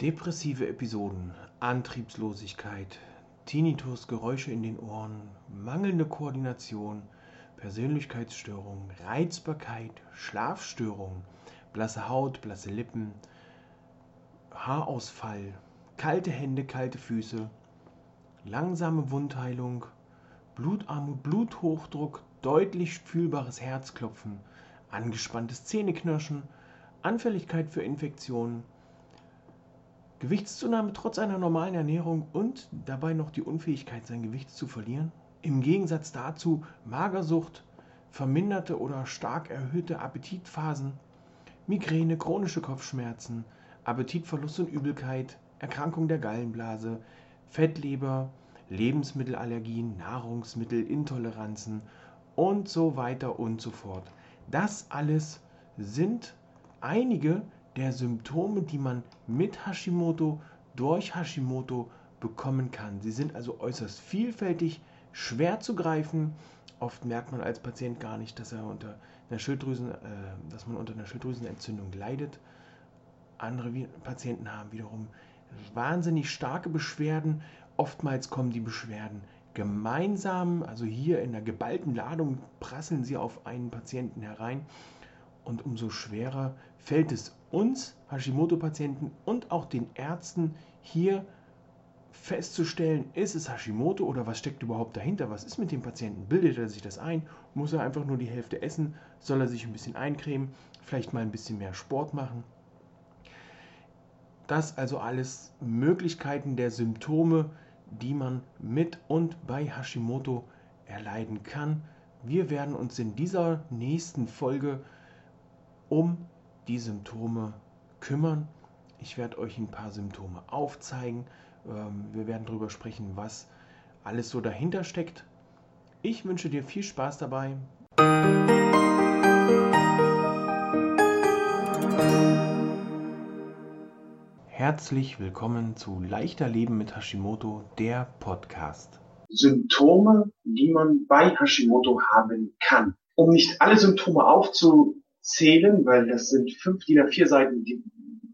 Depressive Episoden, Antriebslosigkeit, Tinnitus, Geräusche in den Ohren, mangelnde Koordination, Persönlichkeitsstörungen, Reizbarkeit, Schlafstörungen, blasse Haut, blasse Lippen, Haarausfall, kalte Hände, kalte Füße, langsame Wundheilung, Blutarmut, Bluthochdruck, deutlich fühlbares Herzklopfen, angespanntes Zähneknirschen, Anfälligkeit für Infektionen, Gewichtszunahme trotz einer normalen Ernährung und dabei noch die Unfähigkeit, sein Gewicht zu verlieren? Im Gegensatz dazu Magersucht, verminderte oder stark erhöhte Appetitphasen, Migräne, chronische Kopfschmerzen, Appetitverlust und Übelkeit, Erkrankung der Gallenblase, Fettleber, Lebensmittelallergien, Nahrungsmittelintoleranzen und so weiter und so fort. Das alles sind einige der Symptome, die man mit Hashimoto durch Hashimoto bekommen kann. Sie sind also äußerst vielfältig, schwer zu greifen. Oft merkt man als Patient gar nicht, dass er unter einer Schilddrüsen, äh, dass man unter einer Schilddrüsenentzündung leidet. Andere Patienten haben wiederum wahnsinnig starke Beschwerden. Oftmals kommen die Beschwerden gemeinsam, also hier in der geballten Ladung prasseln sie auf einen Patienten herein und umso schwerer fällt es uns Hashimoto-Patienten und auch den Ärzten hier festzustellen, ist es Hashimoto oder was steckt überhaupt dahinter? Was ist mit dem Patienten? Bildet er sich das ein? Muss er einfach nur die Hälfte essen? Soll er sich ein bisschen eincremen? Vielleicht mal ein bisschen mehr Sport machen? Das also alles Möglichkeiten der Symptome, die man mit und bei Hashimoto erleiden kann. Wir werden uns in dieser nächsten Folge um die Symptome kümmern. Ich werde euch ein paar Symptome aufzeigen. Ähm, wir werden darüber sprechen, was alles so dahinter steckt. Ich wünsche dir viel Spaß dabei. Herzlich willkommen zu Leichter Leben mit Hashimoto, der Podcast. Symptome, die man bei Hashimoto haben kann. Um nicht alle Symptome aufzu zählen, weil das sind fünf DIN A4 Seiten, die,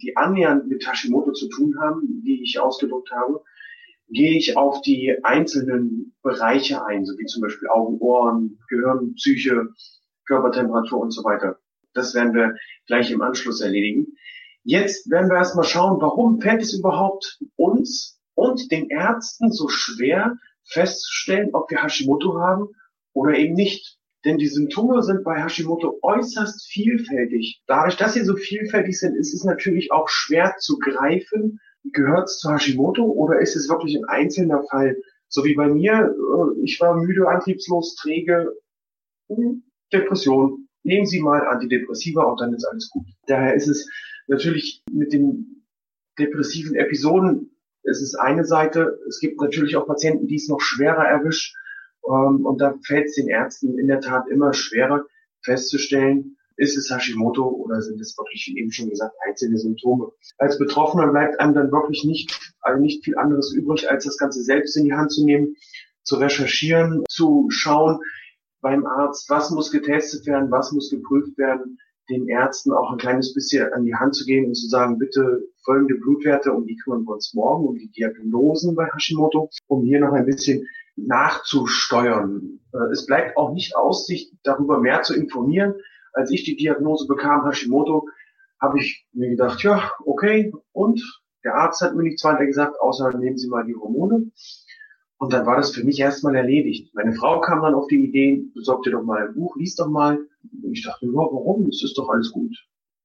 die annähernd mit Hashimoto zu tun haben, die ich ausgedruckt habe, gehe ich auf die einzelnen Bereiche ein, so wie zum Beispiel Augen, Ohren, Gehirn, Psyche, Körpertemperatur und so weiter. Das werden wir gleich im Anschluss erledigen. Jetzt werden wir erstmal schauen, warum fällt es überhaupt uns und den Ärzten so schwer festzustellen, ob wir Hashimoto haben oder eben nicht. Denn die Symptome sind bei Hashimoto äußerst vielfältig. Dadurch, dass sie so vielfältig sind, ist es natürlich auch schwer zu greifen, gehört es zu Hashimoto oder ist es wirklich ein einzelner Fall? So wie bei mir, äh, ich war müde, antriebslos, träge, hm, Depression. Nehmen Sie mal Antidepressiva und dann ist alles gut. Daher ist es natürlich mit den depressiven Episoden, es ist eine Seite. Es gibt natürlich auch Patienten, die es noch schwerer erwischt ähm, und da fällt es den Ärzten in der Tat immer schwerer festzustellen, ist es Hashimoto oder sind es wirklich, wie eben schon gesagt, einzelne Symptome. Als Betroffener bleibt einem dann wirklich nicht, also nicht viel anderes übrig, als das Ganze selbst in die Hand zu nehmen, zu recherchieren, zu schauen beim Arzt, was muss getestet werden, was muss geprüft werden, den Ärzten auch ein kleines bisschen an die Hand zu gehen und zu sagen, bitte folgende Blutwerte, um die kümmern wir uns morgen, um die Diagnosen bei Hashimoto, um hier noch ein bisschen nachzusteuern. Äh, es bleibt auch nicht aus, sich darüber mehr zu informieren. Als ich die Diagnose bekam, Hashimoto, habe ich mir gedacht, ja, okay, und der Arzt hat mir nichts weiter gesagt, außer nehmen Sie mal die Hormone. Und dann war das für mich erstmal erledigt. Meine Frau kam dann auf die Idee, besorg dir doch mal ein Buch, lies doch mal. Und ich dachte, ja, warum? Es ist doch alles gut.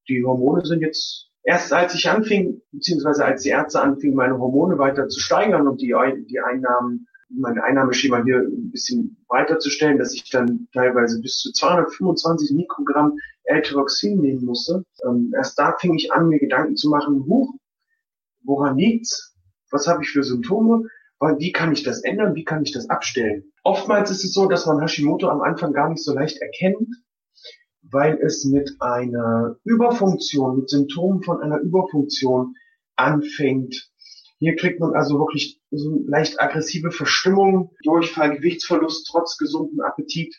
Die Hormone sind jetzt, erst als ich anfing, beziehungsweise als die Ärzte anfingen, meine Hormone weiter zu steigern und die, die Einnahmen mein Einnahmeschema hier ein bisschen weiterzustellen, dass ich dann teilweise bis zu 225 Mikrogramm L-Tyroxin nehmen musste. Ähm, erst da fing ich an, mir Gedanken zu machen, huch, woran liegt's? Was habe ich für Symptome? Wie kann ich das ändern? Wie kann ich das abstellen? Oftmals ist es so, dass man Hashimoto am Anfang gar nicht so leicht erkennt, weil es mit einer Überfunktion, mit Symptomen von einer Überfunktion anfängt, hier kriegt man also wirklich so leicht aggressive Verstimmung, Durchfall, Gewichtsverlust trotz gesundem Appetit,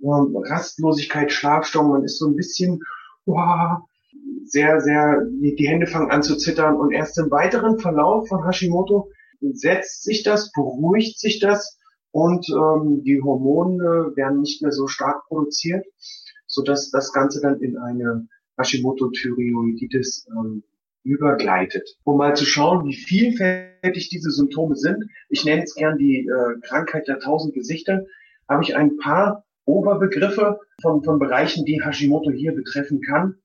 Rastlosigkeit, Schlafstörung. Man ist so ein bisschen, wow, sehr, sehr, die Hände fangen an zu zittern und erst im weiteren Verlauf von Hashimoto setzt sich das, beruhigt sich das und ähm, die Hormone werden nicht mehr so stark produziert, so dass das Ganze dann in eine Hashimoto-Thyreoiditis ähm, übergleitet. Um mal zu schauen, wie vielfältig diese Symptome sind, ich nenne es gern die äh, Krankheit der tausend Gesichter, habe ich ein paar Oberbegriffe von, von Bereichen, die Hashimoto hier betreffen kann,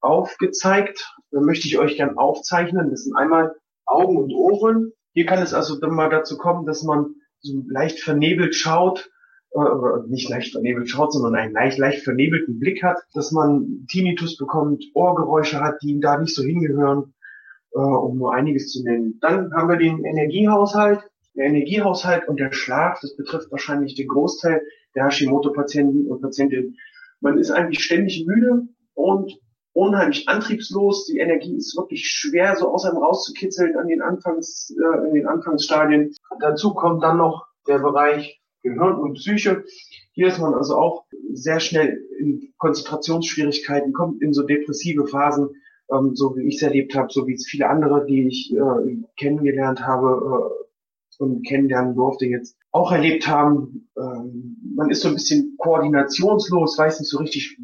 aufgezeigt. Da möchte ich euch gern aufzeichnen. Das sind einmal Augen und Ohren. Hier kann es also dann mal dazu kommen, dass man so leicht vernebelt schaut, oder nicht leicht vernebelt schaut, sondern einen leicht, leicht vernebelten Blick hat, dass man Tinnitus bekommt, Ohrgeräusche hat, die da nicht so hingehören, äh, um nur einiges zu nennen. Dann haben wir den Energiehaushalt. Der Energiehaushalt und der Schlaf, das betrifft wahrscheinlich den Großteil der Hashimoto-Patienten und Patientinnen. Man ist eigentlich ständig müde und unheimlich antriebslos. Die Energie ist wirklich schwer so aus einem rauszukitzeln an den Anfangs, äh, in den Anfangsstadien. Dazu kommt dann noch der Bereich Gehirn und Psyche. Hier ist man also auch sehr schnell in Konzentrationsschwierigkeiten, kommt in so depressive Phasen, ähm, so wie ich es erlebt habe, so wie es viele andere, die ich äh, kennengelernt habe äh, und kennenlernen durfte jetzt auch erlebt haben. Ähm, man ist so ein bisschen koordinationslos, weiß nicht so richtig,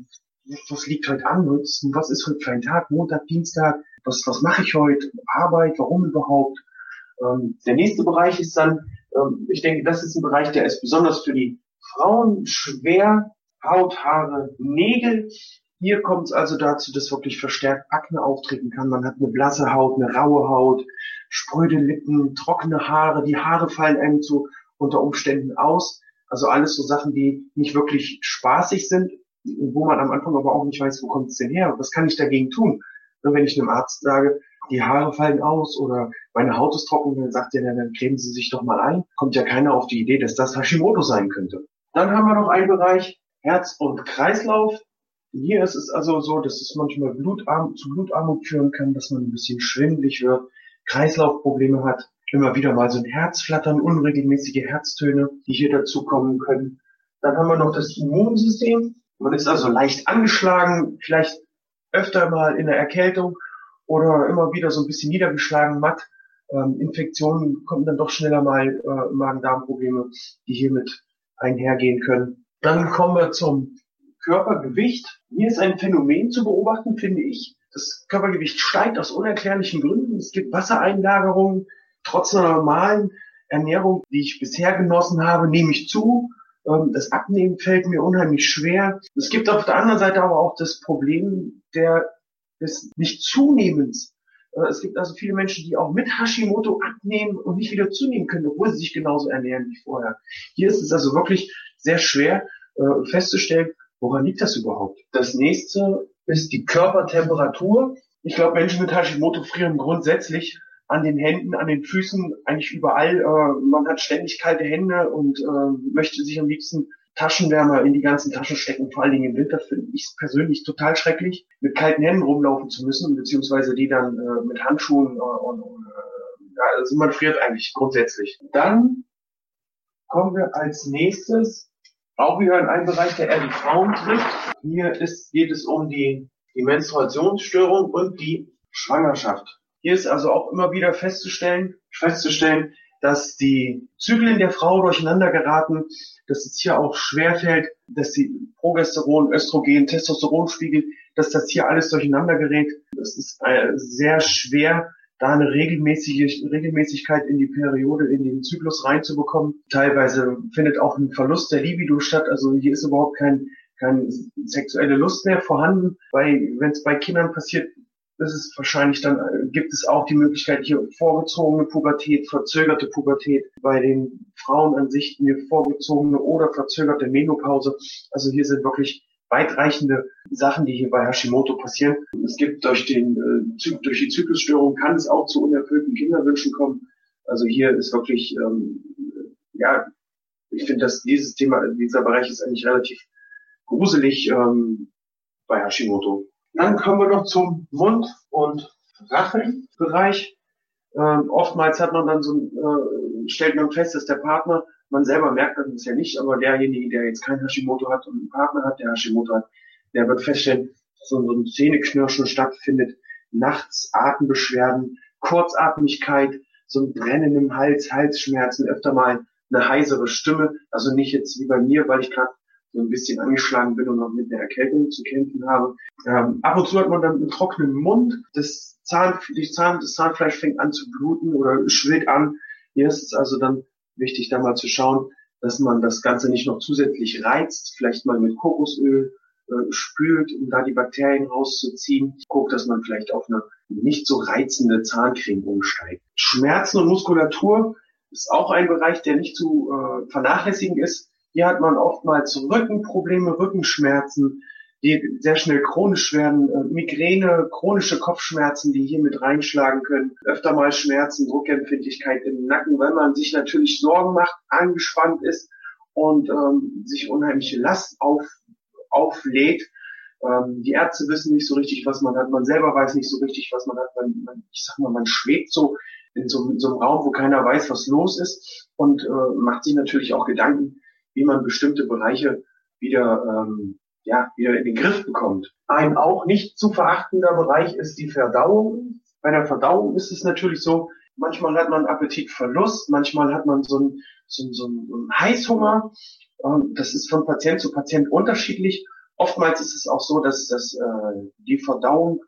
was liegt heute an, was ist heute für ein Tag, Montag, Dienstag, was, was mache ich heute, Arbeit, warum überhaupt. Ähm, der nächste Bereich ist dann, ich denke, das ist ein Bereich, der ist besonders für die Frauen schwer, Haut, Haare, Nägel. Hier kommt es also dazu, dass wirklich verstärkt Akne auftreten kann. Man hat eine blasse Haut, eine raue Haut, spröde Lippen, trockene Haare, die Haare fallen einem zu unter Umständen aus. Also alles so Sachen, die nicht wirklich spaßig sind, wo man am Anfang aber auch nicht weiß, wo kommt es denn her? Was kann ich dagegen tun? Und wenn ich einem Arzt sage, die Haare fallen aus oder meine Haut ist trocken, dann sagt er, dann cremen Sie sich doch mal ein. Kommt ja keiner auf die Idee, dass das Hashimoto sein könnte. Dann haben wir noch einen Bereich Herz und Kreislauf. Hier ist es also so, dass es manchmal Blutarm zu Blutarmut führen kann, dass man ein bisschen schwindlig wird, Kreislaufprobleme hat immer wieder mal so ein Herzflattern, unregelmäßige Herztöne, die hier dazu kommen können. Dann haben wir noch das Immunsystem. Man ist also leicht angeschlagen, vielleicht öfter mal in der Erkältung oder immer wieder so ein bisschen niedergeschlagen, matt. Ähm, Infektionen kommen dann doch schneller mal äh, Magen-Darm-Probleme, die hiermit einhergehen können. Dann kommen wir zum Körpergewicht. Hier ist ein Phänomen zu beobachten, finde ich. Das Körpergewicht steigt aus unerklärlichen Gründen. Es gibt Wassereinlagerungen, trotz einer normalen Ernährung, die ich bisher genossen habe, nehme ich zu. Ähm, das Abnehmen fällt mir unheimlich schwer. Es gibt auf der anderen Seite aber auch das Problem der, des Nicht-Zunehmens. Äh, es gibt also viele Menschen, die auch mit Hashimoto abnehmen und nicht wieder zunehmen können, obwohl sie sich genauso ernähren wie vorher. Hier ist es also wirklich sehr schwer äh, festzustellen, woran liegt das überhaupt. Das nächste ist die Körpertemperatur. Ich glaube, Menschen mit Hashimoto frieren grundsätzlich an den Händen, an den Füßen, eigentlich überall. Äh, man hat ständig kalte Hände und äh, möchte sich am liebsten Taschenwärmer in die ganzen Taschen stecken. Vor allen Dingen im Winter finde ich es persönlich total schrecklich, mit kalten Händen rumlaufen zu müssen, beziehungsweise die dann äh, mit Handschuhen äh, und, und äh, ja, also man friert eigentlich grundsätzlich. Dann kommen wir als nächstes auch wieder in einen Bereich, der eher die Frauen trifft. Hier ist, geht es um die, die Menstruationsstörung und die Schwangerschaft. Hier ist also auch immer wieder festzustellen, festzustellen, dass die Zyklen der Frau durcheinander geraten, dass es hier auch schwerfällt, dass die Progesteron, Östrogen, Testosteronspiegel, dass das hier alles durcheinander gerät. Es ist äh, sehr schwer, da eine regelmäßige Regelmäßigkeit in die Periode, in den Zyklus reinzubekommen. Teilweise findet auch ein Verlust der Libido statt. Also hier ist überhaupt kein, keine sexuelle Lust mehr vorhanden. Wenn es bei Kindern passiert, das ist wahrscheinlich dann, äh, gibt es auch die Möglichkeit hier vorgezogene Pubertät, verzögerte Pubertät, bei den Frauen an sich eine vorgezogene oder verzögerte Menopause. Also hier sind wirklich weitreichende Sachen, die hier bei Hashimoto passieren. Es gibt durch den, äh, durch die Zyklusstörung kann es auch zu unerfüllten Kinderwünschen kommen. Also hier ist wirklich, ähm, ja, ich finde, dass dieses Thema, dieser Bereich ist eigentlich relativ gruselig ähm, bei Hashimoto. Dann kommen wir noch zum Mund- und Rachenbereich. Ähm, oftmals hat man dann so, äh, stellt man fest, dass der Partner, man selber merkt das ja nicht, aber derjenige, der jetzt kein Hashimoto hat und einen Partner hat, der Hashimoto hat, der wird feststellen, so, so ein Zähneknirschen stattfindet, nachts Atembeschwerden, Kurzatmigkeit, so ein Brennen im Hals, Halsschmerzen, öfter mal eine heisere Stimme, also nicht jetzt wie bei mir, weil ich gerade so ein bisschen angeschlagen bin und noch mit einer Erkältung zu kämpfen habe. Ähm, ab und zu hat man dann einen trockenen Mund, das, Zahn, die Zahn, das Zahnfleisch fängt an zu bluten oder schwillt an. Hier ist es also dann wichtig, da mal zu schauen, dass man das Ganze nicht noch zusätzlich reizt, vielleicht mal mit Kokosöl äh, spült, um da die Bakterien rauszuziehen. Guckt, dass man vielleicht auf eine nicht so reizende Zahncreme umsteigt. Schmerzen und Muskulatur ist auch ein Bereich, der nicht zu äh, vernachlässigen ist. Hier hat man oftmals Rückenprobleme, Rückenschmerzen, die sehr schnell chronisch werden, äh, Migräne, chronische Kopfschmerzen, die hier mit reinschlagen können, öfter mal Schmerzen, Druckempfindlichkeit im Nacken, weil man sich natürlich Sorgen macht, angespannt ist und ähm, sich unheimliche Last auf, auflädt. Ähm, die Ärzte wissen nicht so richtig, was man hat, man selber weiß nicht so richtig, was man hat. Man, man, ich sag mal, man schwebt so in so, in so einem Raum, wo keiner weiß, was los ist und äh, macht sich natürlich auch Gedanken, wie man bestimmte Bereiche wieder, ähm, ja, wieder in den Griff bekommt. Ein auch nicht zu verachtender Bereich ist die Verdauung. Bei der Verdauung ist es natürlich so, manchmal hat man Appetitverlust, manchmal hat man so einen so, so ein Heißhunger. Das ist von Patient zu Patient unterschiedlich. Oftmals ist es auch so, dass, dass äh, die Verdauung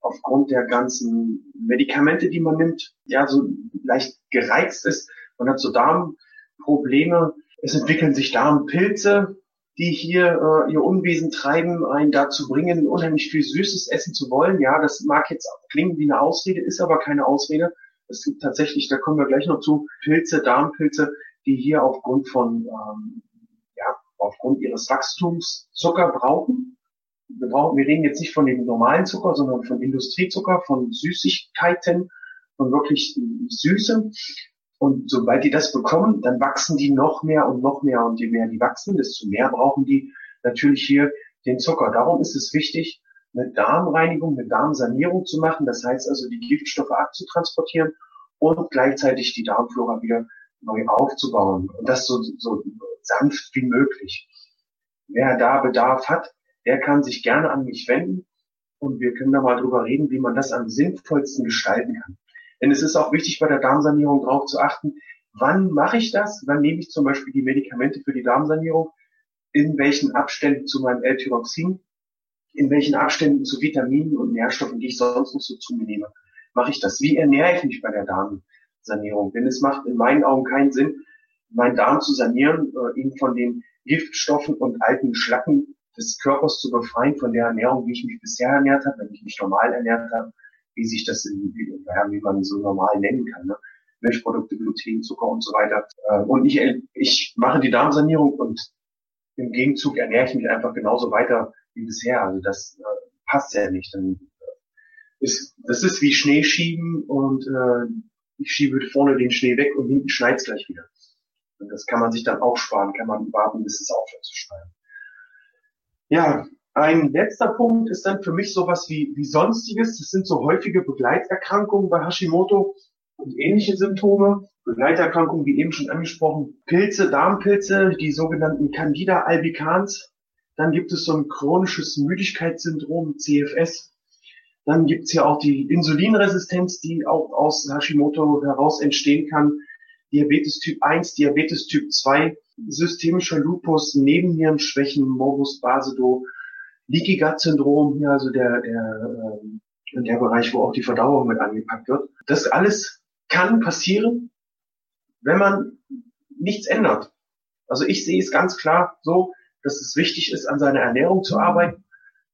aufgrund der ganzen Medikamente, die man nimmt, ja so leicht gereizt ist. Man hat so Darmprobleme, es entwickeln sich Darmpilze, die hier äh, ihr Unwesen treiben, einen dazu bringen, unheimlich viel Süßes essen zu wollen. Ja, das mag jetzt klingen wie eine Ausrede, ist aber keine Ausrede. Es gibt tatsächlich, da kommen wir gleich noch zu, Pilze, Darmpilze, die hier aufgrund von, ähm, ja, aufgrund ihres Wachstums Zucker brauchen. Wir, brauchen. wir reden jetzt nicht von dem normalen Zucker, sondern von Industriezucker, von Süßigkeiten, von wirklich Süßem. Und sobald die das bekommen, dann wachsen die noch mehr und noch mehr. Und je mehr die wachsen, desto mehr brauchen die natürlich hier den Zucker. Darum ist es wichtig, eine Darmreinigung, eine Darmsanierung zu machen. Das heißt also, die Giftstoffe abzutransportieren und gleichzeitig die Darmflora wieder neu aufzubauen. Und das so, so sanft wie möglich. Wer da Bedarf hat, der kann sich gerne an mich wenden. Und wir können da mal drüber reden, wie man das am sinnvollsten gestalten kann. Denn es ist auch wichtig bei der Darmsanierung darauf zu achten, wann mache ich das? Wann nehme ich zum Beispiel die Medikamente für die Darmsanierung? In welchen Abständen zu meinem L-Tyroxin? In welchen Abständen zu Vitaminen und Nährstoffen, die ich sonst noch so zu mir nehme? Mache ich das? Wie ernähre ich mich bei der Darmsanierung? Denn es macht in meinen Augen keinen Sinn, meinen Darm zu sanieren, äh, ihn von den Giftstoffen und alten Schlacken des Körpers zu befreien von der Ernährung, wie ich mich bisher ernährt habe, wenn ich mich normal ernährt habe wie sich das in, wie, wie man so normal nennen kann. Ne? Milchprodukte, Gluten, Zucker und so weiter. Äh, und ich, ich mache die Darmsanierung und im Gegenzug ernähre ich mich einfach genauso weiter wie bisher. Also das äh, passt ja nicht. Dann äh, ist, das ist wie Schnee schieben und äh, ich schiebe vorne den Schnee weg und hinten schneit's gleich wieder. Und das kann man sich dann auch sparen, kann man warten, bis es aufhört zu schneien. Ja, ein letzter Punkt ist dann für mich sowas wie, wie Sonstiges. Das sind so häufige Begleiterkrankungen bei Hashimoto und ähnliche Symptome. Begleiterkrankungen, wie eben schon angesprochen, Pilze, Darmpilze, die sogenannten Candida albicans. Dann gibt es so ein chronisches Müdigkeitssyndrom, CFS. Dann gibt es ja auch die Insulinresistenz, die auch aus Hashimoto heraus entstehen kann. Diabetes Typ 1, Diabetes Typ 2, systemischer Lupus, Nebennierenschwächen, Morbus Basedow, Leaky Gut Syndrom, ja, also der, der, äh, der Bereich, wo auch die Verdauung mit angepackt wird. Das alles kann passieren, wenn man nichts ändert. Also ich sehe es ganz klar so, dass es wichtig ist, an seiner Ernährung zu arbeiten,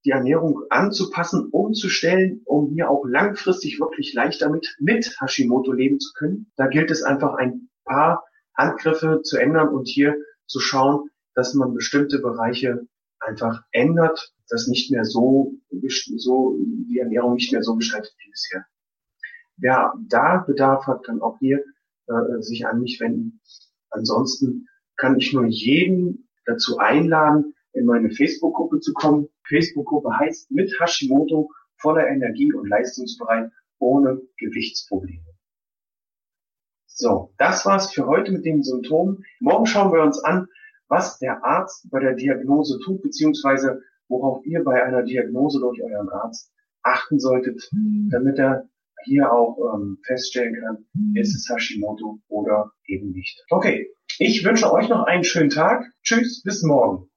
die Ernährung anzupassen, umzustellen, um hier auch langfristig wirklich leichter mit, mit Hashimoto leben zu können. Da gilt es einfach ein paar Handgriffe zu ändern und hier zu schauen, dass man bestimmte Bereiche einfach ändert, das nicht mehr so, so, die Ernährung nicht mehr so gestaltet wie bisher. Wer da Bedarf hat, kann auch hier äh, sich an mich wenden. Ansonsten kann ich nur jeden dazu einladen, in meine Facebook-Gruppe zu kommen. Facebook-Gruppe heißt mit Hashimoto voller Energie und leistungsbereit ohne Gewichtsprobleme. So, das war's für heute mit den Symptomen. Morgen schauen wir uns an, was der Arzt bei der Diagnose tut, beziehungsweise worauf ihr bei einer Diagnose durch euren Arzt achten solltet, damit er hier auch ähm, feststellen kann, ist es Hashimoto oder eben nicht. Okay, ich wünsche euch noch einen schönen Tag. Tschüss, bis morgen.